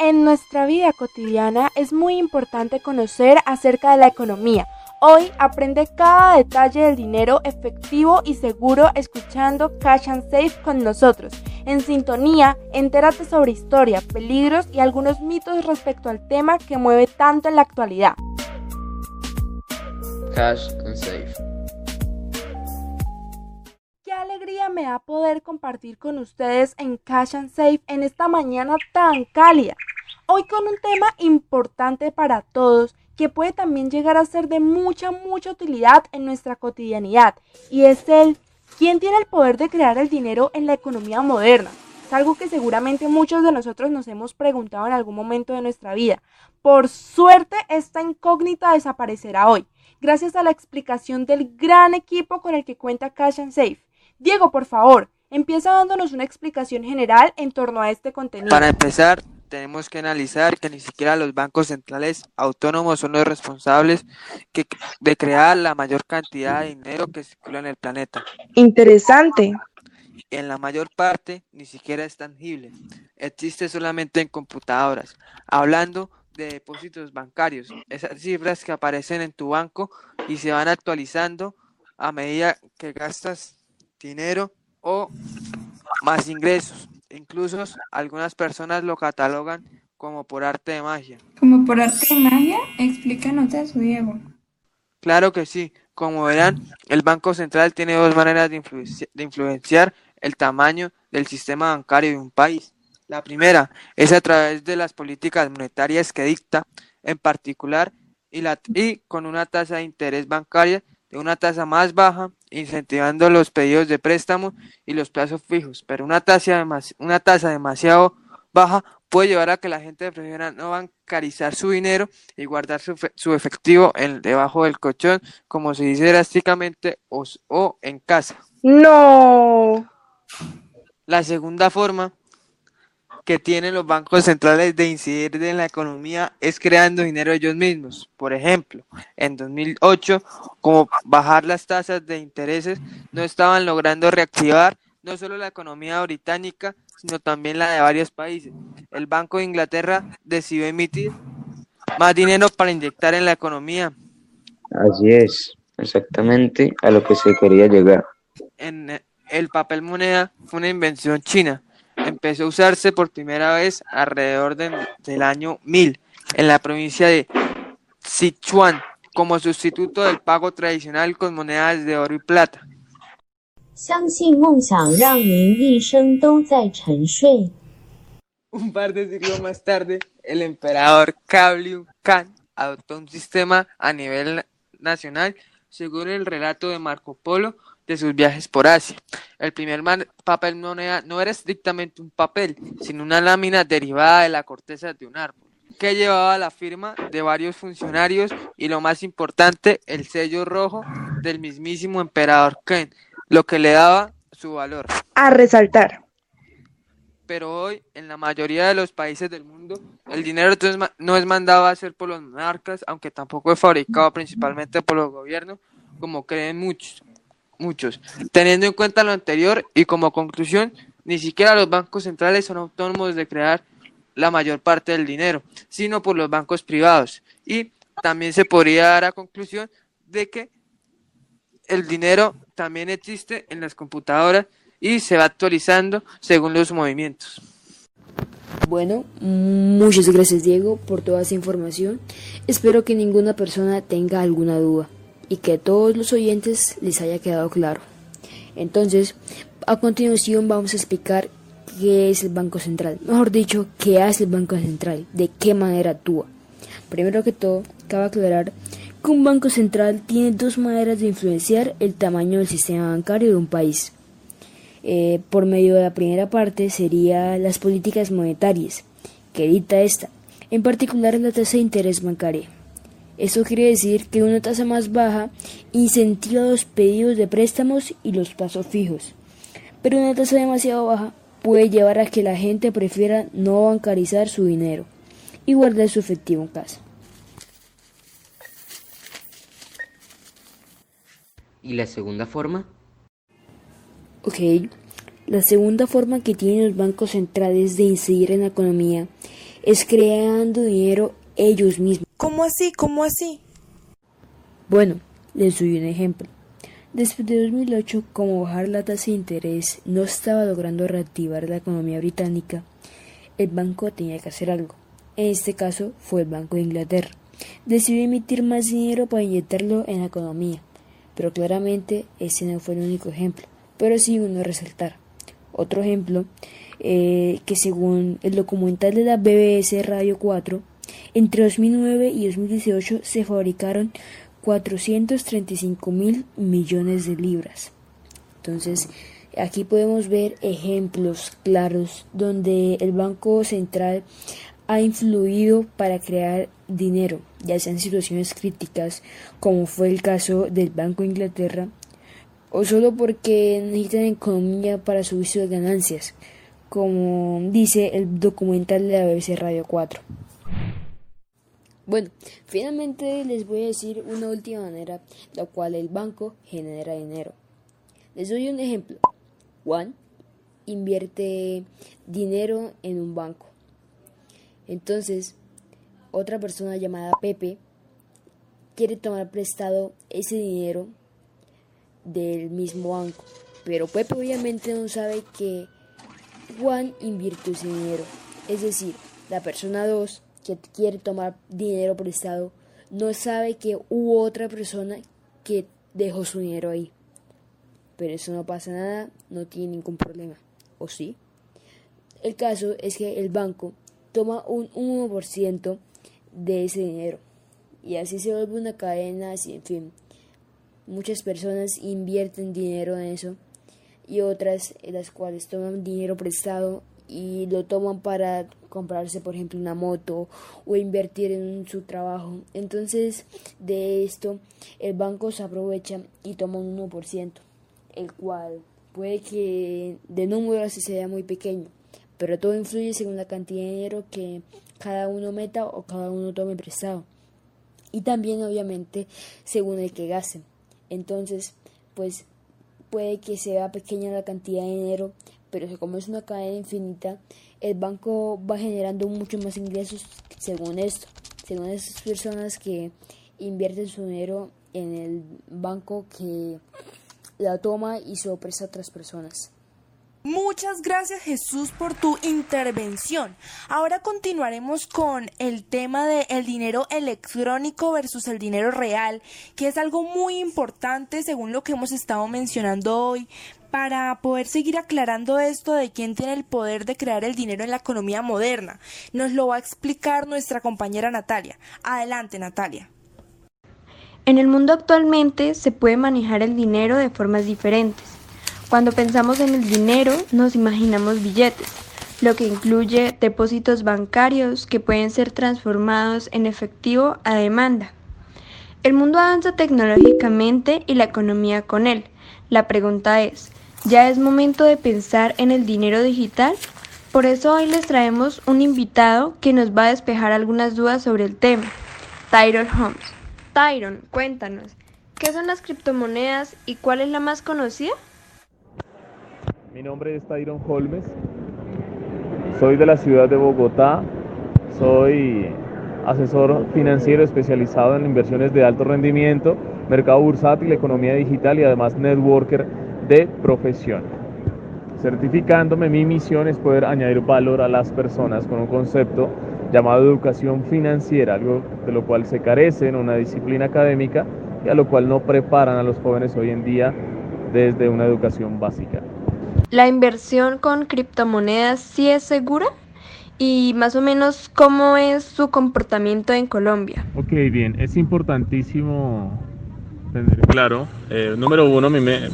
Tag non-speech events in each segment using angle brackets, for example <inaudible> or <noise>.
En nuestra vida cotidiana es muy importante conocer acerca de la economía. Hoy aprende cada detalle del dinero efectivo y seguro escuchando Cash and Safe con nosotros. En sintonía, entérate sobre historia, peligros y algunos mitos respecto al tema que mueve tanto en la actualidad. Cash Safe. Me da poder compartir con ustedes en Cash and Safe en esta mañana tan cálida. Hoy con un tema importante para todos que puede también llegar a ser de mucha, mucha utilidad en nuestra cotidianidad y es el ¿quién tiene el poder de crear el dinero en la economía moderna? Es algo que seguramente muchos de nosotros nos hemos preguntado en algún momento de nuestra vida. Por suerte, esta incógnita desaparecerá hoy, gracias a la explicación del gran equipo con el que cuenta Cash and Safe. Diego, por favor, empieza dándonos una explicación general en torno a este contenido. Para empezar, tenemos que analizar que ni siquiera los bancos centrales autónomos son los responsables de crear la mayor cantidad de dinero que circula en el planeta. Interesante. En la mayor parte ni siquiera es tangible, existe solamente en computadoras. Hablando de depósitos bancarios, esas cifras que aparecen en tu banco y se van actualizando a medida que gastas dinero o más ingresos. Incluso algunas personas lo catalogan como por arte de magia. ¿Como por arte de magia? Explícanos eso, Diego. Claro que sí. Como verán, el Banco Central tiene dos maneras de, de influenciar el tamaño del sistema bancario de un país. La primera es a través de las políticas monetarias que dicta, en particular, y, la, y con una tasa de interés bancaria de una tasa más baja, incentivando los pedidos de préstamo y los plazos fijos, pero una tasa, una tasa demasiado baja puede llevar a que la gente prefiera no bancarizar su dinero y guardar su, su efectivo en, debajo del colchón, como se dice drásticamente, o, o en casa. No. La segunda forma que tienen los bancos centrales de incidir en la economía es creando dinero ellos mismos. Por ejemplo, en 2008, como bajar las tasas de intereses no estaban logrando reactivar no solo la economía británica, sino también la de varios países. El Banco de Inglaterra decidió emitir más dinero para inyectar en la economía. Así es, exactamente a lo que se quería llegar. En el papel moneda fue una invención china empezó a usarse por primera vez alrededor del año 1000 en la provincia de Sichuan como sustituto del pago tradicional con monedas de oro y plata. Un par de siglos más tarde, el emperador Kabliu Khan adoptó un sistema a nivel nacional según el relato de Marco Polo de sus viajes por Asia. El primer papel moneda no era estrictamente un papel, sino una lámina derivada de la corteza de un árbol, que llevaba la firma de varios funcionarios y lo más importante, el sello rojo del mismísimo emperador Ken, lo que le daba su valor. A resaltar. Pero hoy, en la mayoría de los países del mundo, el dinero no es mandado a hacer por los monarcas, aunque tampoco es fabricado principalmente por los gobiernos, como creen muchos muchos. Teniendo en cuenta lo anterior y como conclusión, ni siquiera los bancos centrales son autónomos de crear la mayor parte del dinero, sino por los bancos privados. Y también se podría dar a conclusión de que el dinero también existe en las computadoras y se va actualizando según los movimientos. Bueno, muchas gracias Diego por toda esa información. Espero que ninguna persona tenga alguna duda y que a todos los oyentes les haya quedado claro. Entonces, a continuación vamos a explicar qué es el Banco Central, mejor dicho, qué hace el Banco Central, de qué manera actúa. Primero que todo, cabe aclarar que un Banco Central tiene dos maneras de influenciar el tamaño del sistema bancario de un país. Eh, por medio de la primera parte sería las políticas monetarias, que dicta esta, en particular la tasa de interés bancaria. Eso quiere decir que una tasa más baja incentiva los pedidos de préstamos y los plazos fijos. Pero una tasa demasiado baja puede llevar a que la gente prefiera no bancarizar su dinero y guardar su efectivo en casa. ¿Y la segunda forma? Ok, la segunda forma que tienen los bancos centrales de incidir en la economía es creando dinero ellos mismos. ¿Cómo así? ¿Cómo así? Bueno, les doy un ejemplo. Después de 2008, como bajar la tasa de interés no estaba logrando reactivar la economía británica, el banco tenía que hacer algo. En este caso fue el Banco de Inglaterra. Decidió emitir más dinero para inyectarlo en la economía, pero claramente ese no fue el único ejemplo, pero sí uno a resaltar. Otro ejemplo, eh, que según el documental de la BBC Radio 4, entre 2009 y 2018 se fabricaron 435 mil millones de libras. Entonces, aquí podemos ver ejemplos claros donde el Banco Central ha influido para crear dinero, ya sea en situaciones críticas, como fue el caso del Banco de Inglaterra, o solo porque necesitan economía para subir sus ganancias, como dice el documental de la BBC Radio 4. Bueno, finalmente les voy a decir una última manera la cual el banco genera dinero. Les doy un ejemplo. Juan invierte dinero en un banco. Entonces, otra persona llamada Pepe quiere tomar prestado ese dinero del mismo banco. Pero Pepe obviamente no sabe que Juan invirtió ese dinero. Es decir, la persona 2 que quiere tomar dinero prestado no sabe que hubo otra persona que dejó su dinero ahí. Pero eso no pasa nada, no tiene ningún problema. ¿O sí? El caso es que el banco toma un 1% de ese dinero. Y así se vuelve una cadena, en fin. Muchas personas invierten dinero en eso y otras en las cuales toman dinero prestado y lo toman para comprarse por ejemplo una moto o invertir en su trabajo. Entonces de esto el banco se aprovecha y toma un 1% el cual puede que de número así sea muy pequeño pero todo influye según la cantidad de dinero que cada uno meta o cada uno tome prestado. Y también obviamente según el que gaste. Entonces pues puede que sea pequeña la cantidad de dinero pero como es una cadena infinita, el banco va generando mucho más ingresos según esto, según esas personas que invierten su dinero en el banco que la toma y se a otras personas. Muchas gracias Jesús por tu intervención. Ahora continuaremos con el tema de el dinero electrónico versus el dinero real, que es algo muy importante según lo que hemos estado mencionando hoy, para poder seguir aclarando esto de quién tiene el poder de crear el dinero en la economía moderna. Nos lo va a explicar nuestra compañera Natalia. Adelante, Natalia. En el mundo actualmente se puede manejar el dinero de formas diferentes. Cuando pensamos en el dinero nos imaginamos billetes, lo que incluye depósitos bancarios que pueden ser transformados en efectivo a demanda. El mundo avanza tecnológicamente y la economía con él. La pregunta es, ya es momento de pensar en el dinero digital. Por eso hoy les traemos un invitado que nos va a despejar algunas dudas sobre el tema, Tyron Holmes. Tyron, cuéntanos, ¿qué son las criptomonedas y cuál es la más conocida? Mi nombre es Tyron Holmes, soy de la ciudad de Bogotá, soy asesor financiero especializado en inversiones de alto rendimiento, mercado bursátil, economía digital y además networker de profesión. Certificándome, mi misión es poder añadir valor a las personas con un concepto llamado educación financiera, algo de lo cual se carece en una disciplina académica y a lo cual no preparan a los jóvenes hoy en día desde una educación básica. ¿La inversión con criptomonedas sí es segura? Y más o menos, ¿cómo es su comportamiento en Colombia? Ok, bien, es importantísimo tener claro. Eh, número uno, a mí me,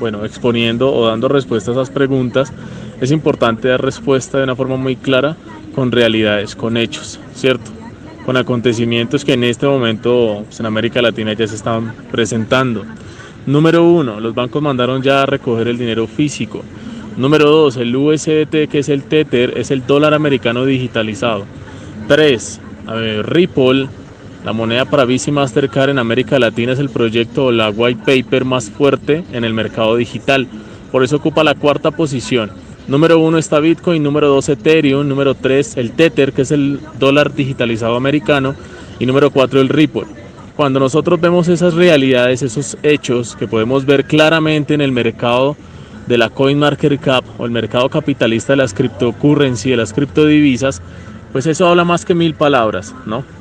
bueno, exponiendo o dando respuestas a esas preguntas, es importante dar respuesta de una forma muy clara con realidades, con hechos, ¿cierto? Con acontecimientos que en este momento pues, en América Latina ya se están presentando. Número uno, los bancos mandaron ya a recoger el dinero físico. Número dos, el USDT, que es el Tether, es el dólar americano digitalizado. Tres, a ver, Ripple la moneda para Visa y Mastercard en América Latina es el proyecto o la white paper más fuerte en el mercado digital. Por eso ocupa la cuarta posición. Número uno está Bitcoin, número dos Ethereum, número tres el Tether, que es el dólar digitalizado americano, y número cuatro el Ripple. Cuando nosotros vemos esas realidades, esos hechos que podemos ver claramente en el mercado de la CoinMarketCap o el mercado capitalista de las cryptocurrency, de las criptodivisas, pues eso habla más que mil palabras, ¿no?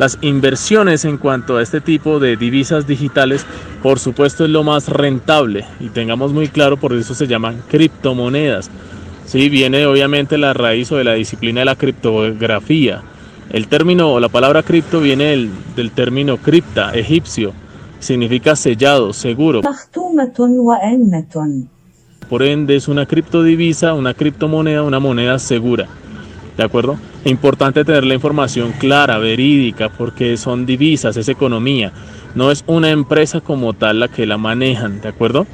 Las inversiones en cuanto a este tipo de divisas digitales, por supuesto, es lo más rentable y tengamos muy claro, por eso se llaman criptomonedas. Sí, viene obviamente la raíz o de la disciplina de la criptografía. El término o la palabra cripto viene del, del término cripta, egipcio, significa sellado, seguro. Por ende es una criptodivisa, una criptomoneda, una moneda segura. ¿De acuerdo? Es importante tener la información clara, verídica, porque son divisas, es economía. No es una empresa como tal la que la manejan, ¿de acuerdo?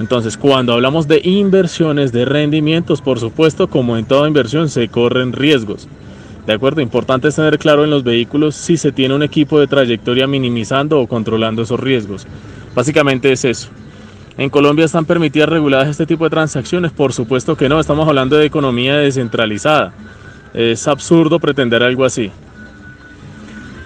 Entonces, cuando hablamos de inversiones, de rendimientos, por supuesto, como en toda inversión, se corren riesgos. ¿De acuerdo? Importante es tener claro en los vehículos si se tiene un equipo de trayectoria minimizando o controlando esos riesgos. Básicamente es eso. ¿En Colombia están permitidas reguladas este tipo de transacciones? Por supuesto que no, estamos hablando de economía descentralizada. Es absurdo pretender algo así.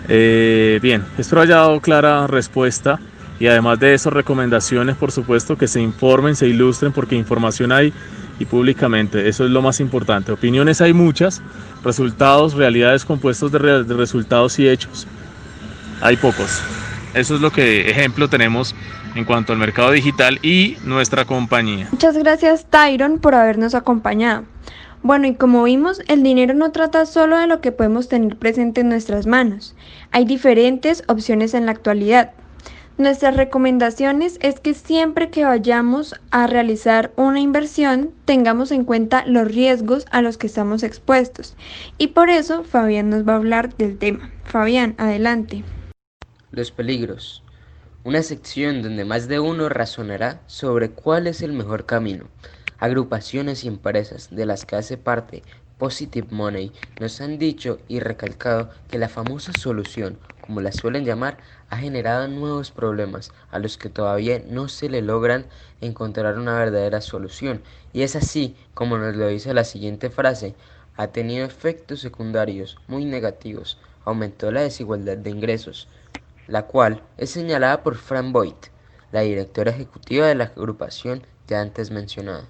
Eh, bien, espero haya dado clara respuesta y además de eso recomendaciones, por supuesto, que se informen, se ilustren, porque información hay y públicamente, eso es lo más importante. Opiniones hay muchas, resultados, realidades compuestos de, de resultados y hechos, hay pocos. Eso es lo que ejemplo tenemos en cuanto al mercado digital y nuestra compañía. Muchas gracias Tyron por habernos acompañado. Bueno, y como vimos, el dinero no trata solo de lo que podemos tener presente en nuestras manos. Hay diferentes opciones en la actualidad. Nuestras recomendaciones es que siempre que vayamos a realizar una inversión tengamos en cuenta los riesgos a los que estamos expuestos. Y por eso Fabián nos va a hablar del tema. Fabián, adelante. Los peligros. Una sección donde más de uno razonará sobre cuál es el mejor camino agrupaciones y empresas de las que hace parte Positive Money nos han dicho y recalcado que la famosa solución, como la suelen llamar, ha generado nuevos problemas a los que todavía no se le logran encontrar una verdadera solución. Y es así como nos lo dice la siguiente frase, ha tenido efectos secundarios muy negativos, aumentó la desigualdad de ingresos, la cual es señalada por Fran Boyd, la directora ejecutiva de la agrupación ya antes mencionada.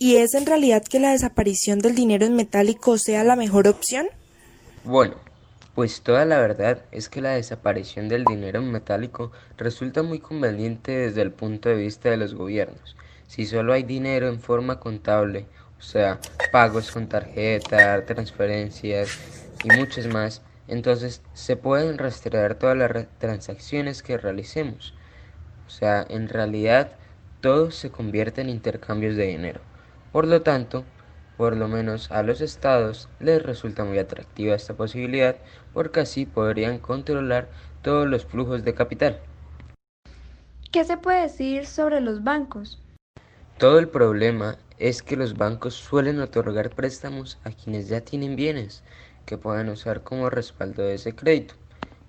¿Y es en realidad que la desaparición del dinero en metálico sea la mejor opción? Bueno, pues toda la verdad es que la desaparición del dinero en metálico resulta muy conveniente desde el punto de vista de los gobiernos. Si solo hay dinero en forma contable, o sea, pagos con tarjeta, transferencias y muchas más, entonces se pueden rastrear todas las transacciones que realicemos. O sea, en realidad todo se convierte en intercambios de dinero. Por lo tanto, por lo menos a los estados les resulta muy atractiva esta posibilidad porque así podrían controlar todos los flujos de capital. ¿Qué se puede decir sobre los bancos? Todo el problema es que los bancos suelen otorgar préstamos a quienes ya tienen bienes que puedan usar como respaldo de ese crédito.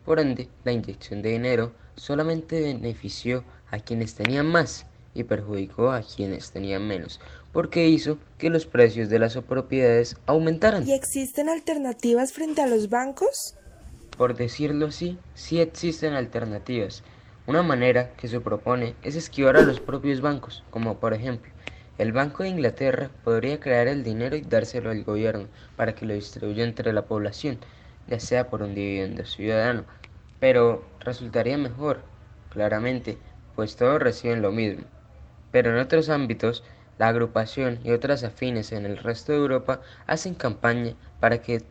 Por ende, la inyección de dinero solamente benefició a quienes tenían más y perjudicó a quienes tenían menos, porque hizo que los precios de las propiedades aumentaran. ¿Y existen alternativas frente a los bancos? Por decirlo así, sí existen alternativas. Una manera que se propone es esquivar a los propios bancos, como por ejemplo, el Banco de Inglaterra podría crear el dinero y dárselo al gobierno para que lo distribuya entre la población, ya sea por un dividendo ciudadano, pero resultaría mejor, claramente, pues todos reciben lo mismo. Pero en otros ámbitos, la agrupación y otras afines en el resto de Europa hacen campaña para que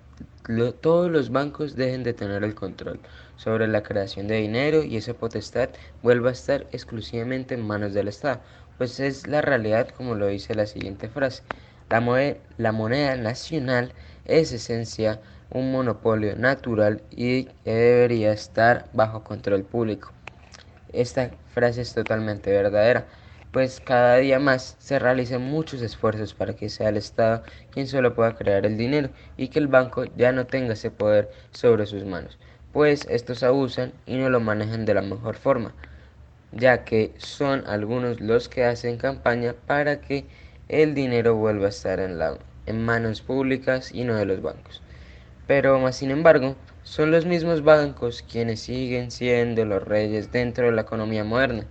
todos los bancos dejen de tener el control sobre la creación de dinero y esa potestad vuelva a estar exclusivamente en manos del Estado, pues es la realidad como lo dice la siguiente frase. La, moneda nacional es esencia un monopolio natural y debería estar bajo control público. Esta frase es totalmente verdadera pues cada día más se realizan muchos esfuerzos para que sea el Estado quien solo pueda crear el dinero y que el banco ya no tenga ese poder sobre sus manos, pues estos abusan y no lo manejan de la mejor forma, ya que son algunos los que hacen campaña para que el dinero vuelva a estar en, en manos públicas y no de los bancos. Pero más sin embargo, son los mismos bancos quienes siguen siendo los reyes dentro de la economía moderna,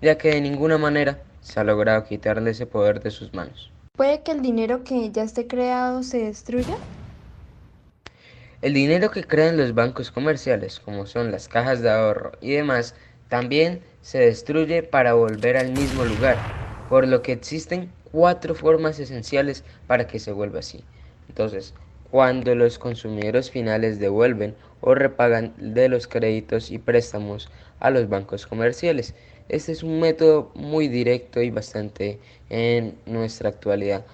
ya que de ninguna manera se ha logrado quitarle ese poder de sus manos. ¿Puede que el dinero que ya esté creado se destruya? El dinero que crean los bancos comerciales, como son las cajas de ahorro y demás, también se destruye para volver al mismo lugar, por lo que existen cuatro formas esenciales para que se vuelva así. Entonces, cuando los consumidores finales devuelven o repagan de los créditos y préstamos a los bancos comerciales. Este es un método muy directo y bastante en nuestra actualidad.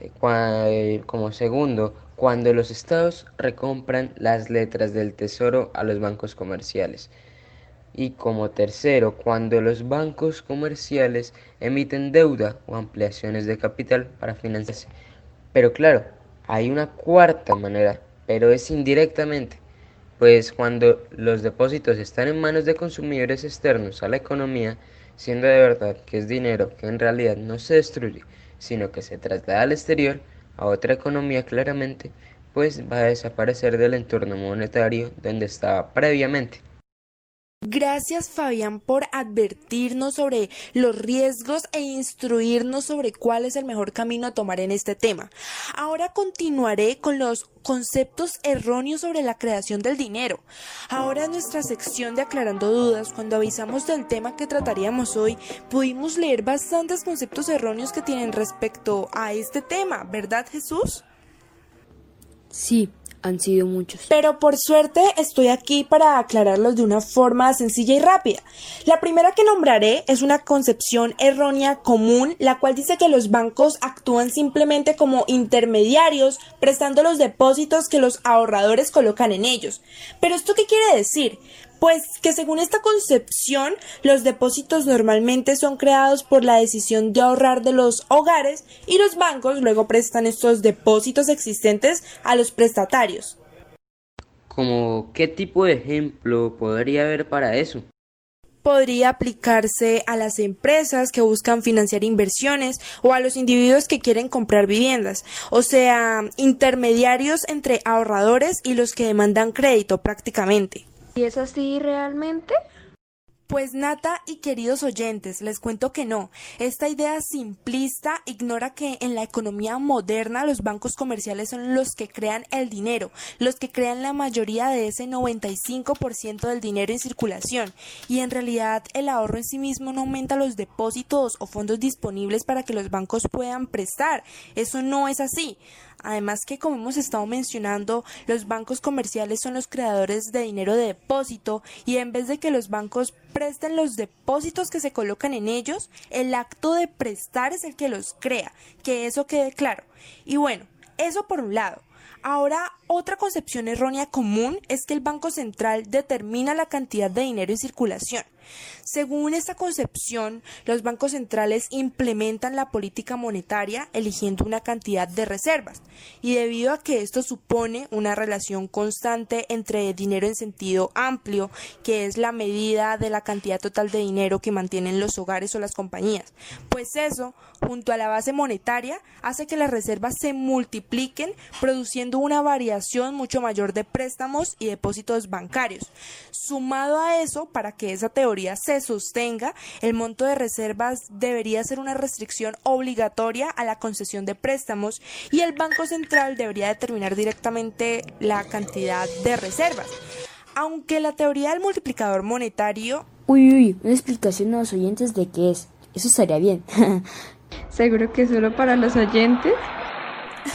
Eh, como segundo, cuando los estados recompran las letras del tesoro a los bancos comerciales. Y como tercero, cuando los bancos comerciales emiten deuda o ampliaciones de capital para financiarse. Pero claro, hay una cuarta manera, pero es indirectamente, pues cuando los depósitos están en manos de consumidores externos a la economía, siendo de verdad que es dinero que en realidad no se destruye, sino que se traslada al exterior, a otra economía claramente, pues va a desaparecer del entorno monetario donde estaba previamente. Gracias Fabián por advertirnos sobre los riesgos e instruirnos sobre cuál es el mejor camino a tomar en este tema. Ahora continuaré con los conceptos erróneos sobre la creación del dinero. Ahora en nuestra sección de aclarando dudas, cuando avisamos del tema que trataríamos hoy, pudimos leer bastantes conceptos erróneos que tienen respecto a este tema, ¿verdad Jesús? Sí, han sido muchos. Pero por suerte estoy aquí para aclararlos de una forma sencilla y rápida. La primera que nombraré es una concepción errónea común, la cual dice que los bancos actúan simplemente como intermediarios, prestando los depósitos que los ahorradores colocan en ellos. Pero ¿esto qué quiere decir? Pues que según esta concepción, los depósitos normalmente son creados por la decisión de ahorrar de los hogares y los bancos luego prestan estos depósitos existentes a los prestatarios. ¿Como qué tipo de ejemplo podría haber para eso? podría aplicarse a las empresas que buscan financiar inversiones o a los individuos que quieren comprar viviendas, o sea, intermediarios entre ahorradores y los que demandan crédito prácticamente. ¿Y es así realmente? Pues Nata y queridos oyentes, les cuento que no. Esta idea simplista ignora que en la economía moderna los bancos comerciales son los que crean el dinero, los que crean la mayoría de ese 95% del dinero en circulación. Y en realidad el ahorro en sí mismo no aumenta los depósitos o fondos disponibles para que los bancos puedan prestar. Eso no es así. Además que, como hemos estado mencionando, los bancos comerciales son los creadores de dinero de depósito y en vez de que los bancos presten los depósitos que se colocan en ellos, el acto de prestar es el que los crea, que eso quede claro. Y bueno, eso por un lado. Ahora, otra concepción errónea común es que el Banco Central determina la cantidad de dinero en circulación. Según esta concepción, los bancos centrales implementan la política monetaria eligiendo una cantidad de reservas y debido a que esto supone una relación constante entre dinero en sentido amplio, que es la medida de la cantidad total de dinero que mantienen los hogares o las compañías, pues eso, junto a la base monetaria, hace que las reservas se multipliquen produciendo una variación mucho mayor de préstamos y depósitos bancarios. Sumado a eso, para que esa teoría se sostenga, el monto de reservas debería ser una restricción obligatoria a la concesión de préstamos y el Banco Central debería determinar directamente la cantidad de reservas. Aunque la teoría del multiplicador monetario... Uy, uy, una explicación a los oyentes de qué es. Eso estaría bien. <laughs> ¿Seguro que solo para los oyentes?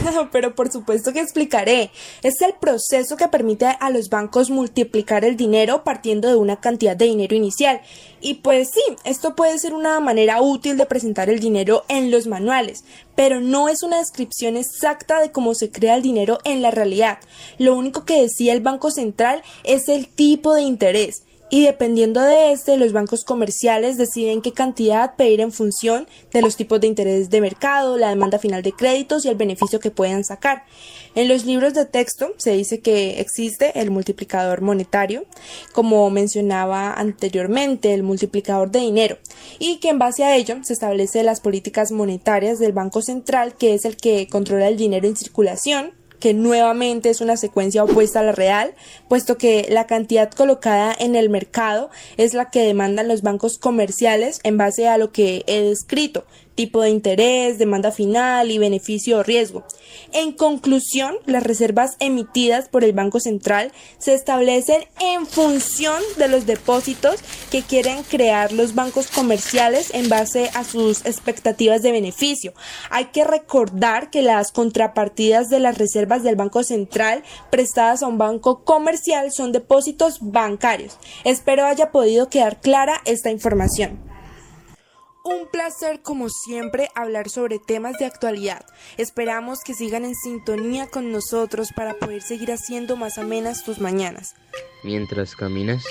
<laughs> Pero por supuesto que explicaré. Es el proceso que permite a los bancos multiplicar el dinero partiendo de una cantidad de dinero inicial. Y pues sí, esto puede ser una manera útil de presentar el dinero en los manuales, pero no es una descripción exacta de cómo se crea el dinero en la realidad. Lo único que decía el Banco Central es el tipo de interés y dependiendo de este, los bancos comerciales deciden qué cantidad pedir en función de los tipos de interés de mercado, la demanda final de créditos y el beneficio que puedan sacar. En los libros de texto se dice que existe el multiplicador monetario, como mencionaba anteriormente, el multiplicador de dinero, y que en base a ello se establece las políticas monetarias del Banco Central, que es el que controla el dinero en circulación, que nuevamente es una secuencia opuesta a la real, puesto que la cantidad colocada en el mercado es la que demandan los bancos comerciales en base a lo que he descrito, tipo de interés, demanda final y beneficio o riesgo. En conclusión, las reservas emitidas por el Banco Central se establecen en función de los depósitos que quieren crear los bancos comerciales en base a sus expectativas de beneficio. Hay que recordar que las contrapartidas de las reservas del Banco Central prestadas a un banco comercial son depósitos bancarios. Espero haya podido quedar clara esta información. Un placer como siempre hablar sobre temas de actualidad. Esperamos que sigan en sintonía con nosotros para poder seguir haciendo más amenas tus mañanas. Mientras caminas,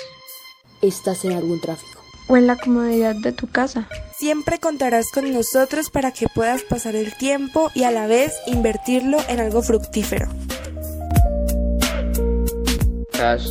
¿Estás en algún tráfico? O en la comodidad de tu casa. Siempre contarás con nosotros para que puedas pasar el tiempo y a la vez invertirlo en algo fructífero. Cash